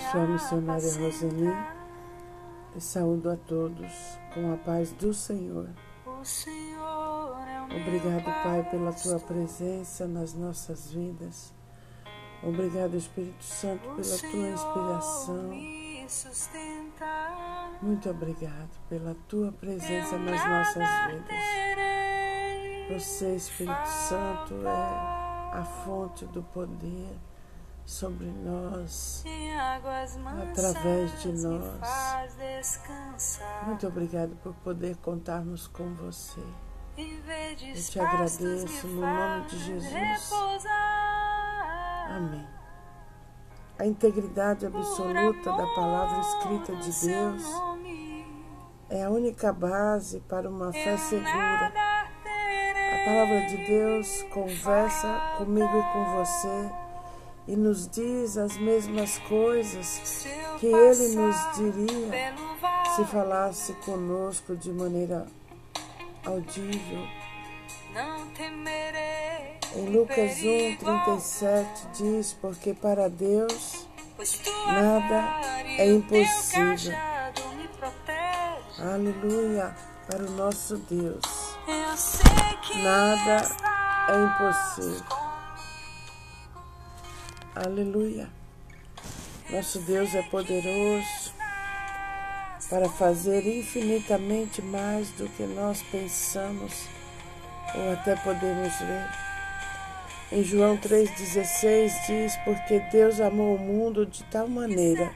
Sou a missionária Roseni e saúdo a todos com a paz do Senhor. Obrigado, Pai, pela tua presença nas nossas vidas. Obrigado, Espírito Santo, pela tua inspiração. Muito obrigado pela tua presença nas nossas vidas. Você, Espírito Santo, é a fonte do poder sobre nós, através de nós. Muito obrigado por poder contarmos com você. Eu te agradeço no nome de Jesus. Amém. A integridade absoluta da palavra escrita de Deus é a única base para uma fé segura. A palavra de Deus conversa comigo e com você e nos diz as mesmas coisas que ele nos diria se falasse conosco de maneira audível. Em Lucas 1, 37 diz: Porque para Deus nada é impossível. Aleluia! Para o nosso Deus, nada é impossível. Aleluia. Nosso Deus é poderoso para fazer infinitamente mais do que nós pensamos ou até podemos ver. Em João 3,16 diz: Porque Deus amou o mundo de tal maneira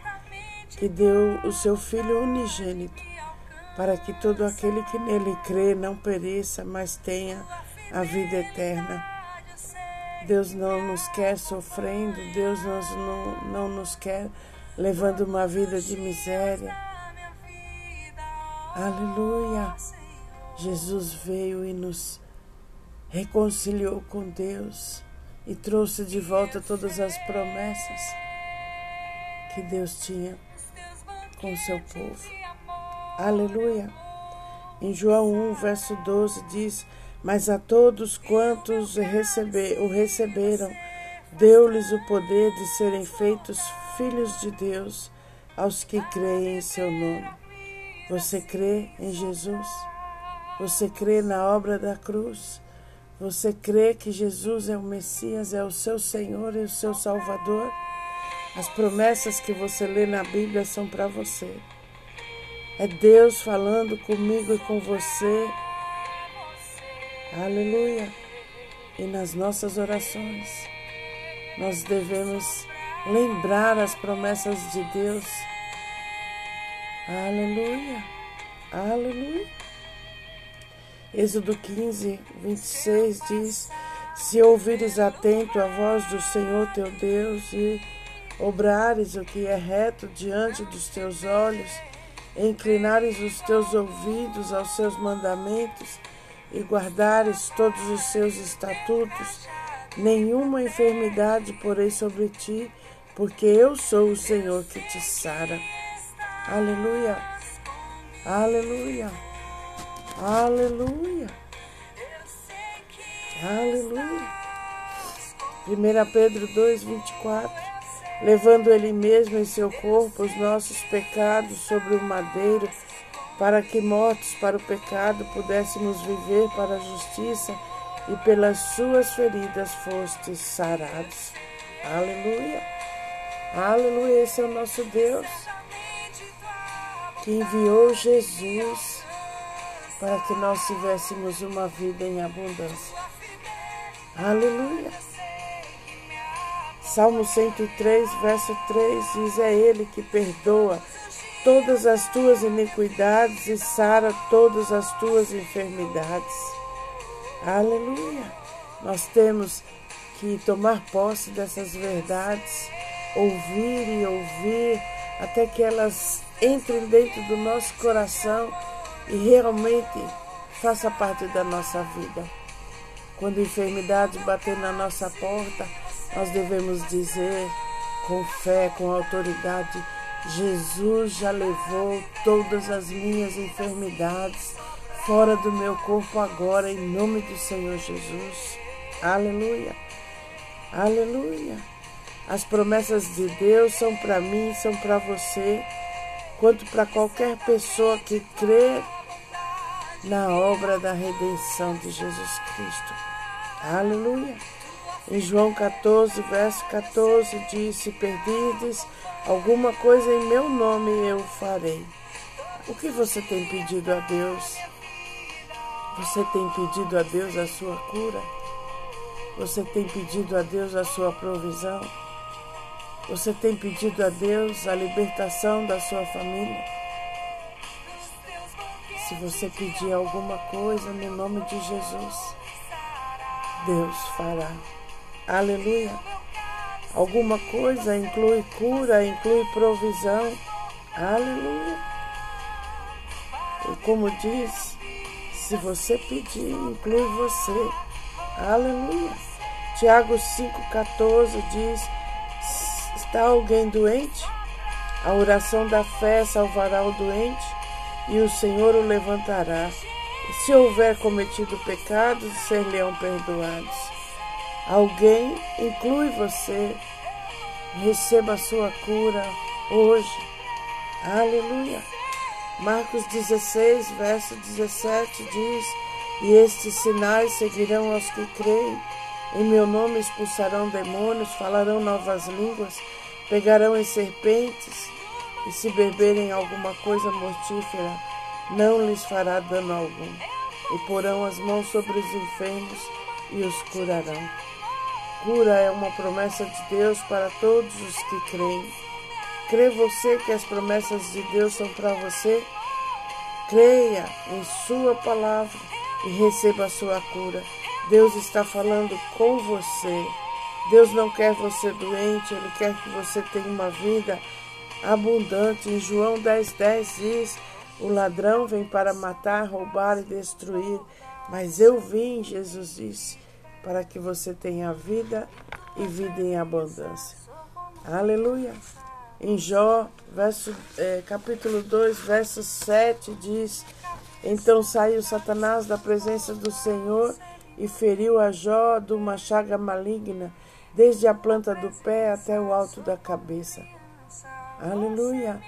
que deu o seu Filho unigênito, para que todo aquele que nele crê não pereça, mas tenha a vida eterna. Deus não nos quer sofrendo, Deus não, não nos quer levando uma vida de miséria. Aleluia! Jesus veio e nos reconciliou com Deus e trouxe de volta todas as promessas que Deus tinha com o seu povo. Aleluia! Em João 1, verso 12 diz: mas a todos quantos o receberam, deu-lhes o poder de serem feitos filhos de Deus aos que creem em seu nome. Você crê em Jesus? Você crê na obra da cruz? Você crê que Jesus é o Messias, é o seu Senhor e o seu Salvador? As promessas que você lê na Bíblia são para você. É Deus falando comigo e com você Aleluia. E nas nossas orações, nós devemos lembrar as promessas de Deus. Aleluia. Aleluia. Êxodo 15, 26 diz: Se ouvires atento a voz do Senhor teu Deus e obrares o que é reto diante dos teus olhos, inclinares os teus ouvidos aos seus mandamentos, e guardares todos os seus estatutos, nenhuma enfermidade porei sobre ti, porque eu sou o Senhor que te sara. Aleluia, aleluia, aleluia, aleluia. 1 Pedro 2, 24. Levando ele mesmo em seu corpo os nossos pecados sobre o madeiro para que mortos para o pecado pudéssemos viver para a justiça e pelas suas feridas fostes sarados. Aleluia. Aleluia, esse é o nosso Deus que enviou Jesus para que nós tivéssemos uma vida em abundância. Aleluia. Salmo 103, verso 3 diz: É Ele que perdoa todas as tuas iniquidades e sara todas as tuas enfermidades. Aleluia! Nós temos que tomar posse dessas verdades, ouvir e ouvir, até que elas entrem dentro do nosso coração e realmente faça parte da nossa vida. Quando a enfermidade bater na nossa porta, nós devemos dizer com fé, com autoridade, Jesus já levou todas as minhas enfermidades fora do meu corpo agora, em nome do Senhor Jesus. Aleluia. Aleluia. As promessas de Deus são para mim, são para você, quanto para qualquer pessoa que crê na obra da redenção de Jesus Cristo. Aleluia. Em João 14, verso 14, diz: Se perdides alguma coisa em meu nome, eu farei. O que você tem pedido a Deus? Você tem pedido a Deus a sua cura? Você tem pedido a Deus a sua provisão? Você tem pedido a Deus a libertação da sua família? Se você pedir alguma coisa no nome de Jesus, Deus fará. Aleluia. Alguma coisa inclui cura, inclui provisão. Aleluia. E como diz, se você pedir, inclui você. Aleluia. Tiago 5,14 diz: Está alguém doente? A oração da fé salvará o doente e o Senhor o levantará. Se houver cometido pecados, ser-lhe-ão perdoados. Alguém inclui você. Receba a sua cura hoje. Aleluia. Marcos 16, verso 17 diz: E estes sinais seguirão aos que creem. Em meu nome expulsarão demônios, falarão novas línguas pegarão em serpentes, e se beberem alguma coisa mortífera, não lhes fará dano algum, e porão as mãos sobre os enfermos e os curarão. Cura é uma promessa de Deus para todos os que creem. Crê você que as promessas de Deus são para você? Creia em Sua palavra e receba a sua cura. Deus está falando com você. Deus não quer você doente, Ele quer que você tenha uma vida abundante. Em João 10,10 10 diz: O ladrão vem para matar, roubar e destruir, mas eu vim, Jesus disse, para que você tenha vida e vida em abundância. Aleluia. Em Jó, verso, é, capítulo 2, verso 7 diz: Então saiu Satanás da presença do Senhor e feriu a Jó de uma chaga maligna desde a planta do pé até o alto da cabeça. Aleluia!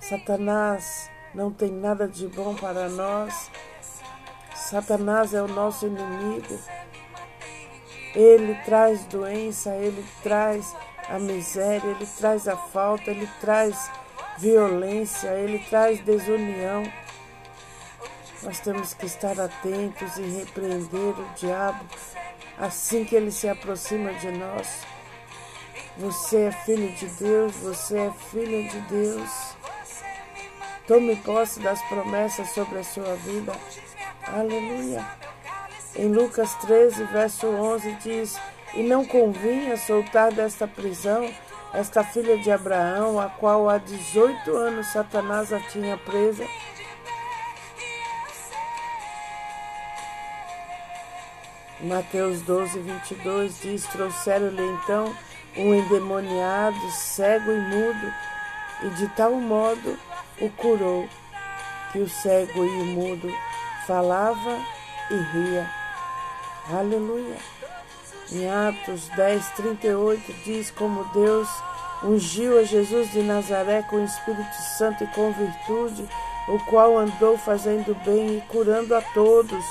Satanás não tem nada de bom para nós. Satanás é o nosso inimigo. Ele traz doença, ele traz a miséria, ele traz a falta, ele traz violência, ele traz desunião. Nós temos que estar atentos e repreender o diabo assim que ele se aproxima de nós. Você é filho de Deus, você é filha de Deus. Tome posse das promessas sobre a sua vida. Aleluia. Em Lucas 13, verso 11 diz: E não convinha soltar desta prisão esta filha de Abraão, a qual há 18 anos Satanás a tinha presa Mateus 12, 22 diz: Trouxeram-lhe então um endemoniado, cego e mudo, e de tal modo o curou, que o cego e o mudo falava e ria. Aleluia. Em Atos 10, 38 diz como Deus ungiu a Jesus de Nazaré com o Espírito Santo e com virtude, o qual andou fazendo bem e curando a todos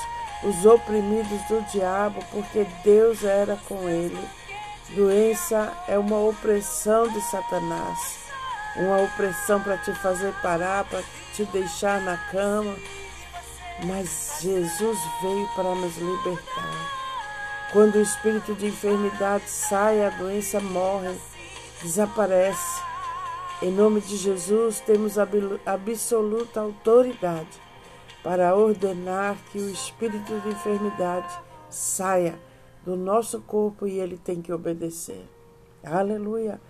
os oprimidos do diabo, porque Deus era com ele. Doença é uma opressão de Satanás, uma opressão para te fazer parar, para te deixar na cama. Mas Jesus veio para nos libertar. Quando o espírito de enfermidade sai, a doença morre, desaparece. Em nome de Jesus, temos absoluta autoridade para ordenar que o espírito de enfermidade saia do nosso corpo e ele tem que obedecer. Aleluia!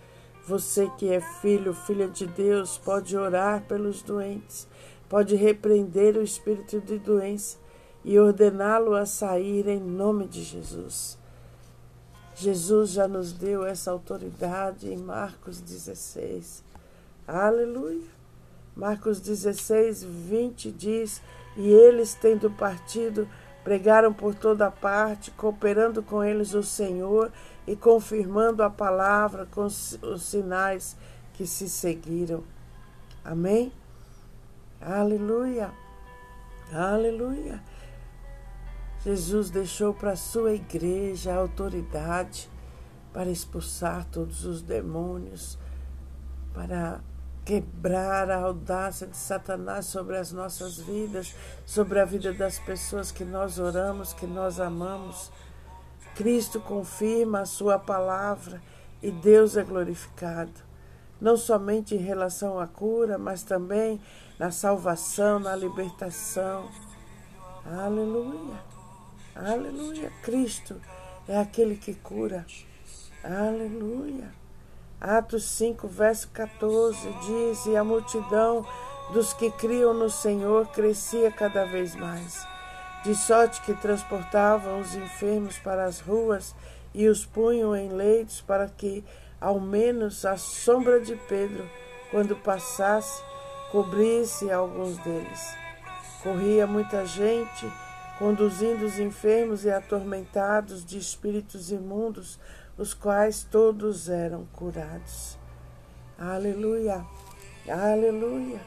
Você que é filho, filha de Deus, pode orar pelos doentes, pode repreender o espírito de doença e ordená-lo a sair em nome de Jesus. Jesus já nos deu essa autoridade em Marcos 16. Aleluia! Marcos 16, 20 diz: e eles, tendo partido, pregaram por toda parte, cooperando com eles o Senhor e confirmando a palavra com os sinais que se seguiram. Amém? Aleluia! Aleluia! Jesus deixou para a sua igreja a autoridade para expulsar todos os demônios, para quebrar a audácia de Satanás sobre as nossas vidas, sobre a vida das pessoas que nós oramos, que nós amamos. Cristo confirma a sua palavra e Deus é glorificado, não somente em relação à cura, mas também na salvação, na libertação. Aleluia! Aleluia! Cristo é aquele que cura. Aleluia! Atos 5, verso 14 diz: E a multidão dos que criam no Senhor crescia cada vez mais, de sorte que transportavam os enfermos para as ruas e os punham em leitos para que, ao menos, a sombra de Pedro, quando passasse, cobrisse alguns deles. Corria muita gente, conduzindo os enfermos e atormentados de espíritos imundos os quais todos eram curados. Aleluia, aleluia.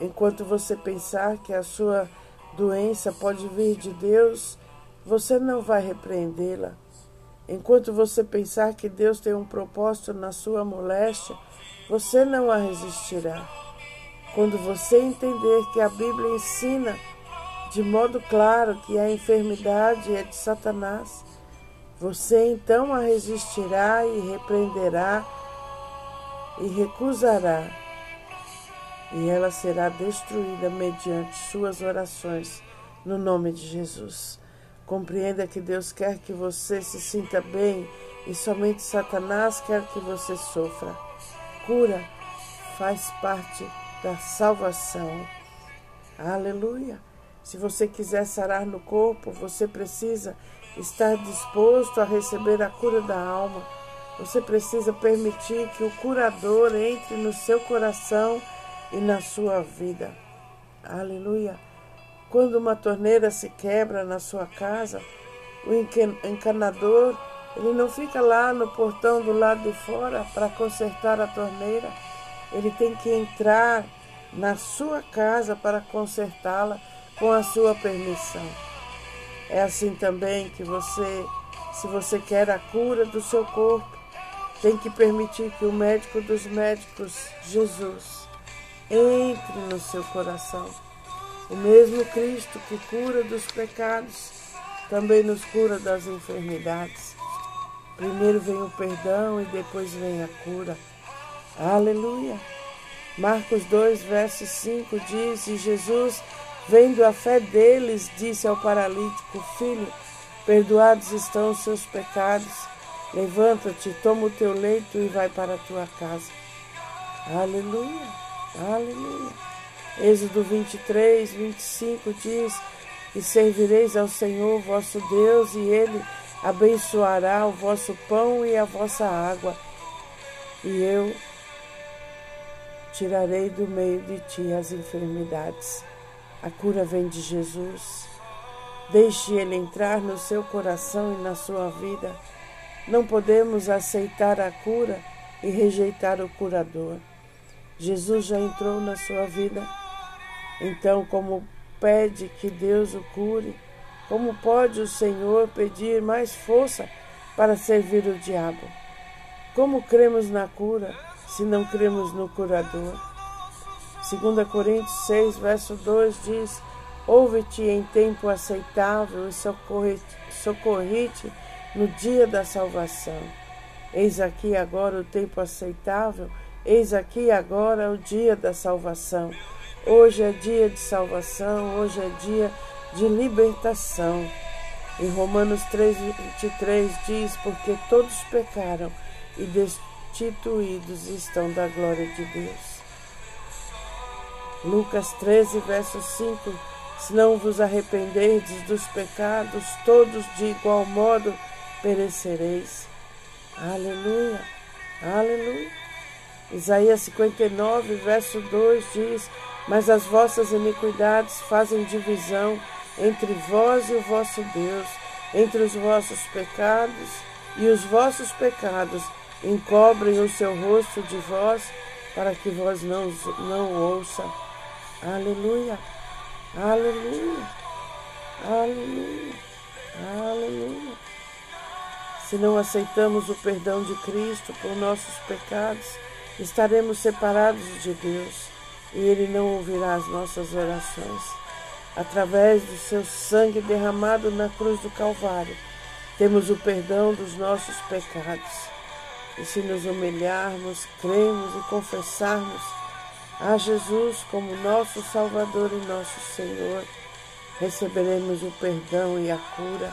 Enquanto você pensar que a sua doença pode vir de Deus, você não vai repreendê-la. Enquanto você pensar que Deus tem um propósito na sua moléstia, você não a resistirá. Quando você entender que a Bíblia ensina de modo claro que a enfermidade é de Satanás, você então a resistirá e repreenderá e recusará, e ela será destruída mediante suas orações, no nome de Jesus. Compreenda que Deus quer que você se sinta bem e somente Satanás quer que você sofra. Cura faz parte da salvação. Aleluia. Se você quiser sarar no corpo, você precisa estar disposto a receber a cura da alma. Você precisa permitir que o curador entre no seu coração e na sua vida. Aleluia. Quando uma torneira se quebra na sua casa, o encanador, ele não fica lá no portão do lado de fora para consertar a torneira. Ele tem que entrar na sua casa para consertá-la com a sua permissão. É assim também que você, se você quer a cura do seu corpo, tem que permitir que o médico dos médicos, Jesus, entre no seu coração. O mesmo Cristo que cura dos pecados, também nos cura das enfermidades. Primeiro vem o perdão e depois vem a cura. Aleluia. Marcos 2, verso 5 diz: E Jesus Vendo a fé deles, disse ao paralítico: Filho, perdoados estão os seus pecados. Levanta-te, toma o teu leito e vai para a tua casa. Aleluia, aleluia. Êxodo 23, 25 diz: E servireis ao Senhor vosso Deus, e ele abençoará o vosso pão e a vossa água, e eu tirarei do meio de ti as enfermidades. A cura vem de Jesus. Deixe Ele entrar no seu coração e na sua vida. Não podemos aceitar a cura e rejeitar o curador. Jesus já entrou na sua vida. Então, como pede que Deus o cure, como pode o Senhor pedir mais força para servir o diabo? Como cremos na cura se não cremos no curador? 2 Coríntios 6, verso 2 diz: Ouve-te em tempo aceitável e socorre-te no dia da salvação. Eis aqui agora o tempo aceitável, eis aqui agora o dia da salvação. Hoje é dia de salvação, hoje é dia de libertação. Em Romanos 3, 23 diz: Porque todos pecaram e destituídos estão da glória de Deus. Lucas 13, verso 5: Se não vos arrependerdes dos pecados, todos de igual modo perecereis. Aleluia, aleluia. Isaías 59, verso 2 diz: Mas as vossas iniquidades fazem divisão entre vós e o vosso Deus, entre os vossos pecados e os vossos pecados encobrem o seu rosto de vós, para que vós não, não ouça. Aleluia, aleluia, aleluia, aleluia. Se não aceitamos o perdão de Cristo por nossos pecados, estaremos separados de Deus e Ele não ouvirá as nossas orações. Através do seu sangue derramado na cruz do Calvário, temos o perdão dos nossos pecados. E se nos humilharmos, cremos e confessarmos a Jesus como nosso Salvador e nosso Senhor, receberemos o perdão e a cura.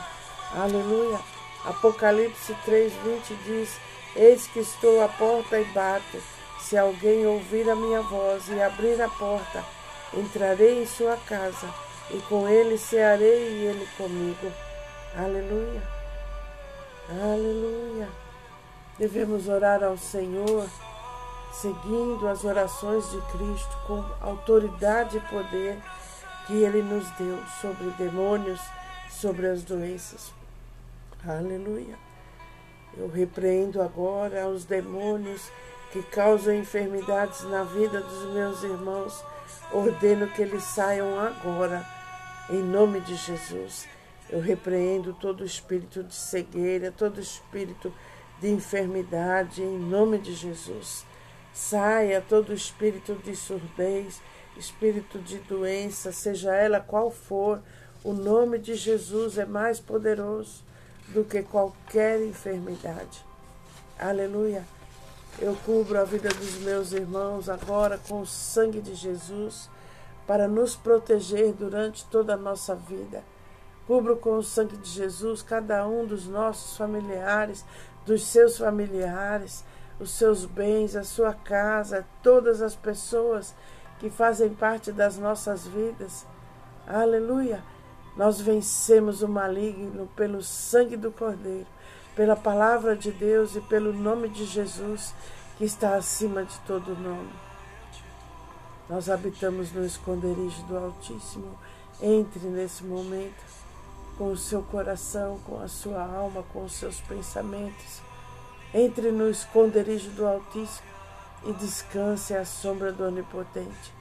Aleluia! Apocalipse 3:20 diz: Eis que estou à porta e bato. Se alguém ouvir a minha voz e abrir a porta, entrarei em sua casa e com ele cearei e ele comigo. Aleluia. Aleluia. Devemos orar ao Senhor seguindo as orações de Cristo com autoridade e poder que ele nos deu sobre demônios, sobre as doenças. Aleluia. Eu repreendo agora os demônios que causam enfermidades na vida dos meus irmãos, ordeno que eles saiam agora, em nome de Jesus. Eu repreendo todo espírito de cegueira, todo espírito de enfermidade, em nome de Jesus. Saia todo espírito de surdez, espírito de doença, seja ela qual for, o nome de Jesus é mais poderoso do que qualquer enfermidade. Aleluia. Eu cubro a vida dos meus irmãos agora com o sangue de Jesus para nos proteger durante toda a nossa vida. Cubro com o sangue de Jesus cada um dos nossos familiares, dos seus familiares, os seus bens, a sua casa, todas as pessoas que fazem parte das nossas vidas. Aleluia! Nós vencemos o maligno pelo sangue do Cordeiro pela palavra de Deus e pelo nome de Jesus, que está acima de todo nome. Nós habitamos no esconderijo do Altíssimo. Entre nesse momento com o seu coração, com a sua alma, com os seus pensamentos. Entre no esconderijo do Altíssimo e descanse à sombra do Onipotente.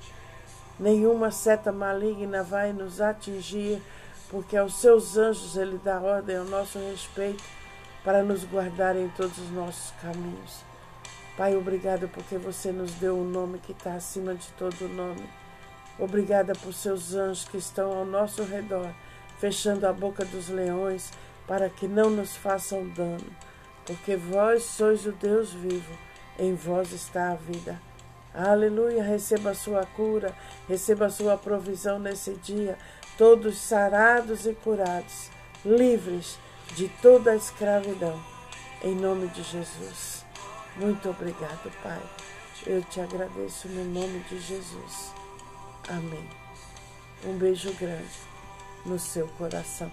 Nenhuma seta maligna vai nos atingir, porque aos seus anjos ele dá ordem ao nosso respeito para nos guardar em todos os nossos caminhos. Pai, obrigada porque você nos deu um nome que está acima de todo nome. Obrigada por seus anjos que estão ao nosso redor, fechando a boca dos leões para que não nos façam dano. Porque vós sois o Deus vivo, em vós está a vida. Aleluia, receba a sua cura, receba a sua provisão nesse dia, todos sarados e curados, livres de toda a escravidão. Em nome de Jesus. Muito obrigado, Pai. Eu te agradeço no nome de Jesus. Amém. Um beijo grande no seu coração.